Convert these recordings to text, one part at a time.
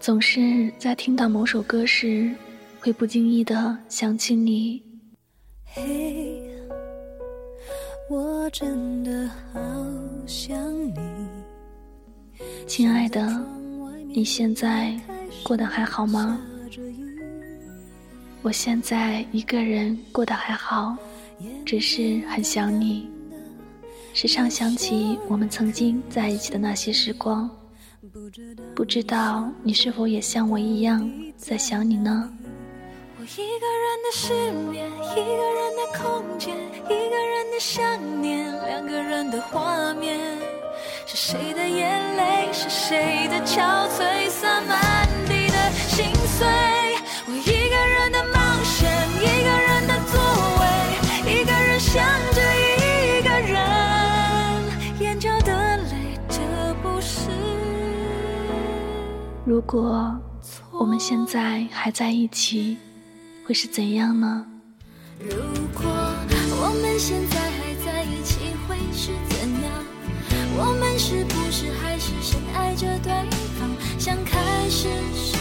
总是在听到某首歌时，会不经意的想起你。嘿，我真的好想你。亲爱的，你现在过得还好吗？我现在一个人过得还好，只是很想你，时常想起我们曾经在一起的那些时光。不知道你是否也像我一样在想你呢？我一个人的失眠，一个人的空间，一个人的想念，两个人的画面。是谁的眼泪？是谁的憔悴？洒满地的心碎。如果我们现在还在一起，会是怎样呢？如果我们现在还在一起，会是怎样？我们是不是还是深爱着对方，像开始时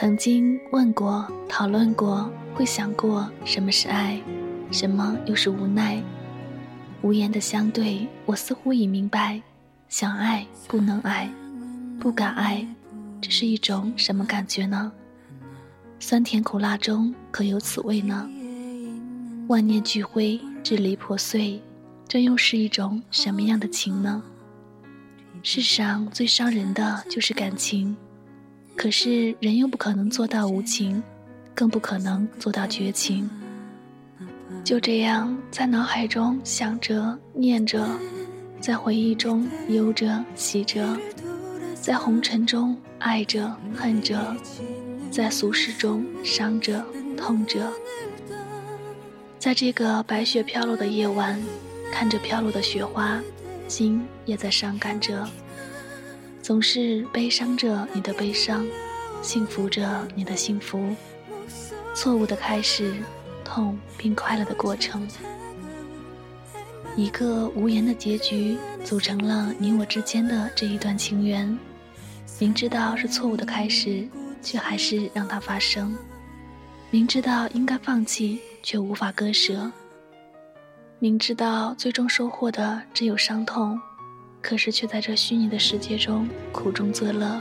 曾经问过、讨论过，会想过什么是爱，什么又是无奈。无言的相对，我似乎已明白，想爱不能爱，不敢爱，这是一种什么感觉呢？酸甜苦辣中可有此味呢？万念俱灰，支离破碎，这又是一种什么样的情呢？世上最伤人的就是感情。可是人又不可能做到无情，更不可能做到绝情。就这样，在脑海中想着、念着，在回忆中忧着、喜着，在红尘中爱着、恨着，在俗世中伤着、痛着。在这个白雪飘落的夜晚，看着飘落的雪花，心也在伤感着。总是悲伤着你的悲伤，幸福着你的幸福，错误的开始，痛并快乐的过程，一个无言的结局组成了你我之间的这一段情缘。明知道是错误的开始，却还是让它发生；明知道应该放弃，却无法割舍；明知道最终收获的只有伤痛。可是却在这虚拟的世界中，苦中作乐，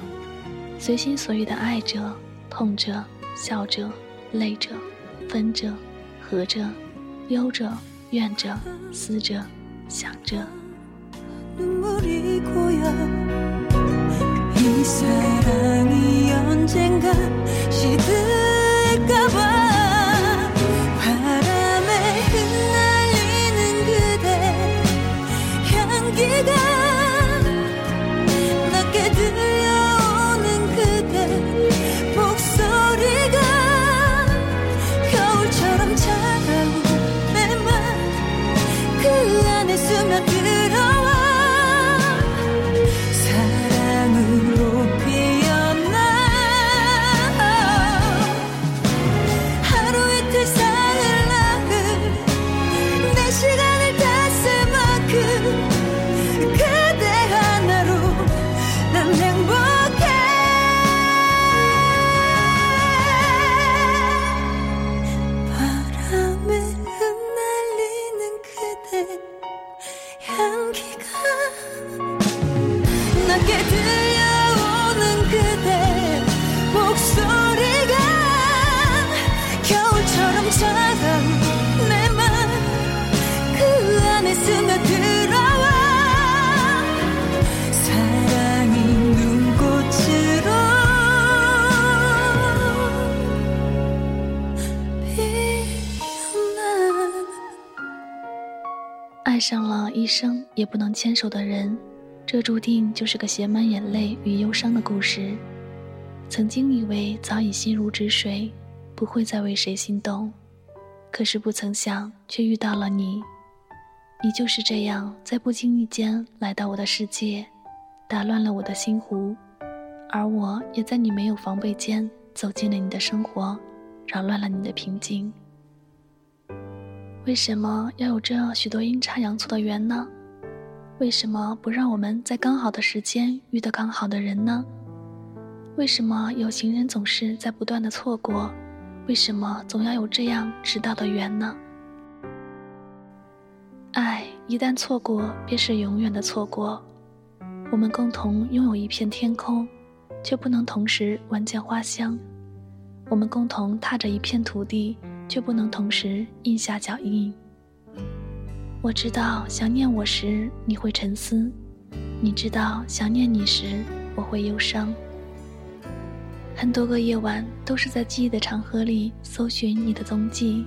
随心所欲的爱着、痛着、笑着、累着、分着、合着、忧着、怨着、思着、想着。爱上了一生也不能牵手的人，这注定就是个写满眼泪与忧伤的故事。曾经以为早已心如止水。不会再为谁心动，可是不曾想，却遇到了你。你就是这样在不经意间来到我的世界，打乱了我的心湖，而我也在你没有防备间走进了你的生活，扰乱了你的平静。为什么要有这许多阴差阳错的缘呢？为什么不让我们在刚好的时间遇到刚好的人呢？为什么有情人总是在不断的错过？为什么总要有这样迟到的缘呢？爱一旦错过，便是永远的错过。我们共同拥有一片天空，却不能同时闻见花香；我们共同踏着一片土地，却不能同时印下脚印。我知道想念我时你会沉思，你知道想念你时我会忧伤。很多个夜晚都是在记忆的长河里搜寻你的踪迹。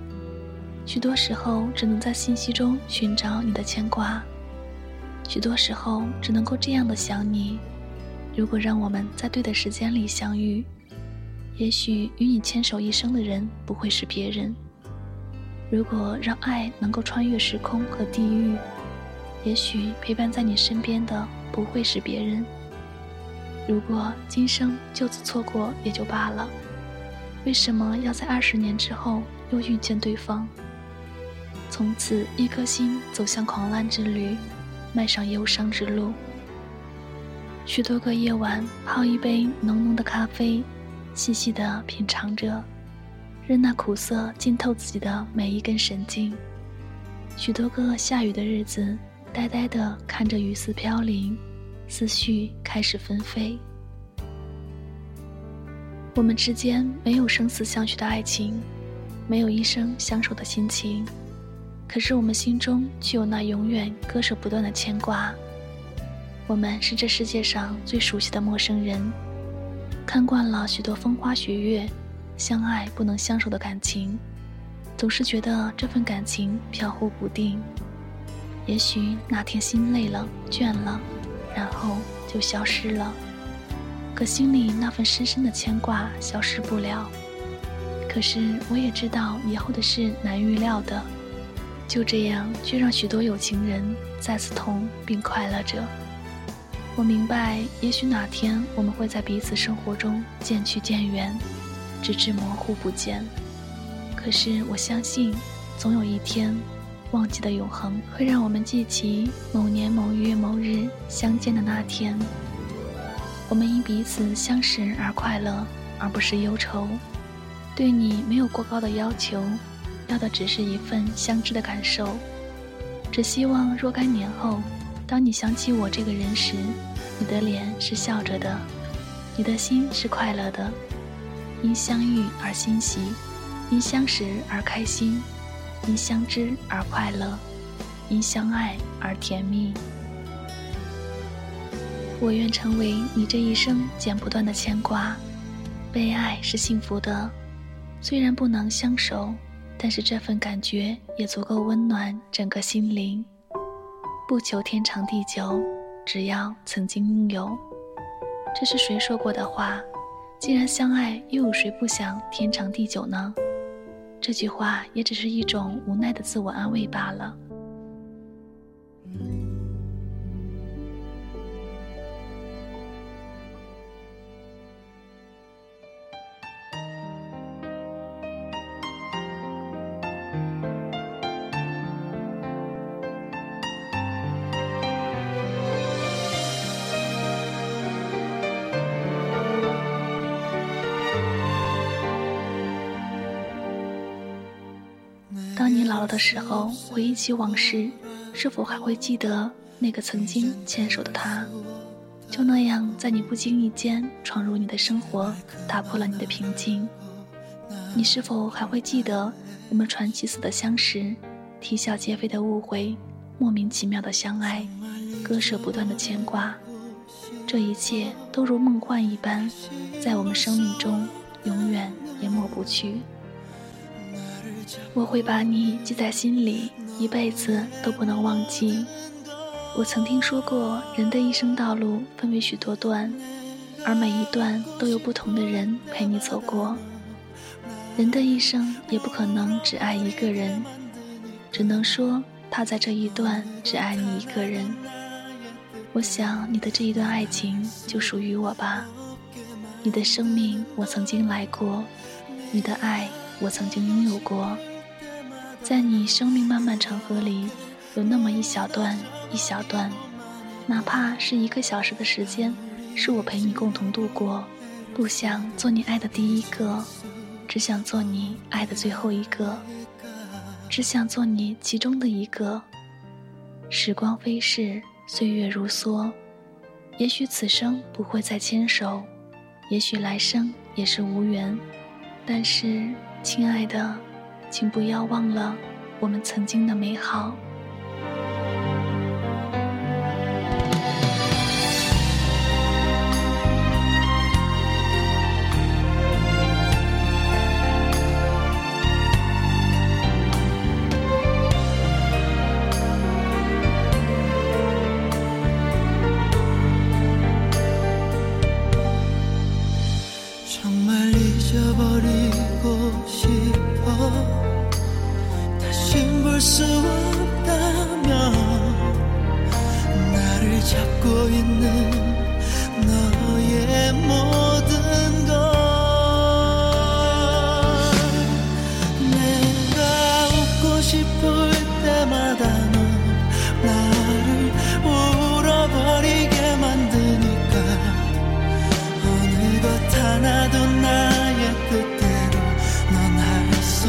许多时候只能在信息中寻找你的牵挂，许多时候只能够这样的想你。如果让我们在对的时间里相遇，也许与你牵手一生的人不会是别人。如果让爱能够穿越时空和地域，也许陪伴在你身边的不会是别人。如果今生就此错过也就罢了，为什么要在二十年之后又遇见对方？从此，一颗心走向狂澜之旅，迈上忧伤之路。许多个夜晚，泡一杯浓浓的咖啡，细细的品尝着，任那苦涩浸透自己的每一根神经。许多个下雨的日子，呆呆的看着雨丝飘零，思绪开始纷飞。我们之间没有生死相许的爱情，没有一生相守的心情。可是我们心中却有那永远割舍不断的牵挂。我们是这世界上最熟悉的陌生人，看惯了许多风花雪月，相爱不能相守的感情，总是觉得这份感情飘忽不定。也许哪天心累了、倦了，然后就消失了。可心里那份深深的牵挂消失不了。可是我也知道以后的事难预料的。就这样，却让许多有情人再次痛并快乐着。我明白，也许哪天我们会在彼此生活中渐去渐远，直至模糊不见。可是我相信，总有一天，忘记的永恒会让我们记起某年某月某日相见的那天。我们因彼此相识而快乐，而不是忧愁。对你没有过高的要求。要的只是一份相知的感受，只希望若干年后，当你想起我这个人时，你的脸是笑着的，你的心是快乐的，因相遇而欣喜，因相识而开心，因相知而快乐，因相爱而甜蜜。我愿成为你这一生剪不断的牵挂，被爱是幸福的，虽然不能相守。但是这份感觉也足够温暖整个心灵，不求天长地久，只要曾经拥有。这是谁说过的话？既然相爱，又有谁不想天长地久呢？这句话也只是一种无奈的自我安慰罢了。当你老了的时候，回忆起往事，是否还会记得那个曾经牵手的他？就那样，在你不经意间闯入你的生活，打破了你的平静。你是否还会记得我们传奇似的相识，啼笑皆非的误会，莫名其妙的相爱，割舍不断的牵挂？这一切都如梦幻一般，在我们生命中永远也抹不去。我会把你记在心里，一辈子都不能忘记。我曾听说过，人的一生道路分为许多段，而每一段都有不同的人陪你走过。人的一生也不可能只爱一个人，只能说他在这一段只爱你一个人。我想你的这一段爱情就属于我吧。你的生命我曾经来过，你的爱我曾经拥有过。在你生命漫漫长河里，有那么一小段。一小段，哪怕是一个小时的时间，是我陪你共同度过。不想做你爱的第一个，只想做你爱的最后一个，只想做你其中的一个。时光飞逝，岁月如梭，也许此生不会再牵手，也许来生也是无缘。但是，亲爱的，请不要忘了我们曾经的美好。 잡고 있는 너의 모든 걸. 내가 웃고 싶을 때마다 넌 나를 울어버리게 만드니까 어느 것 하나도 나의 뜻대로 넌 할 수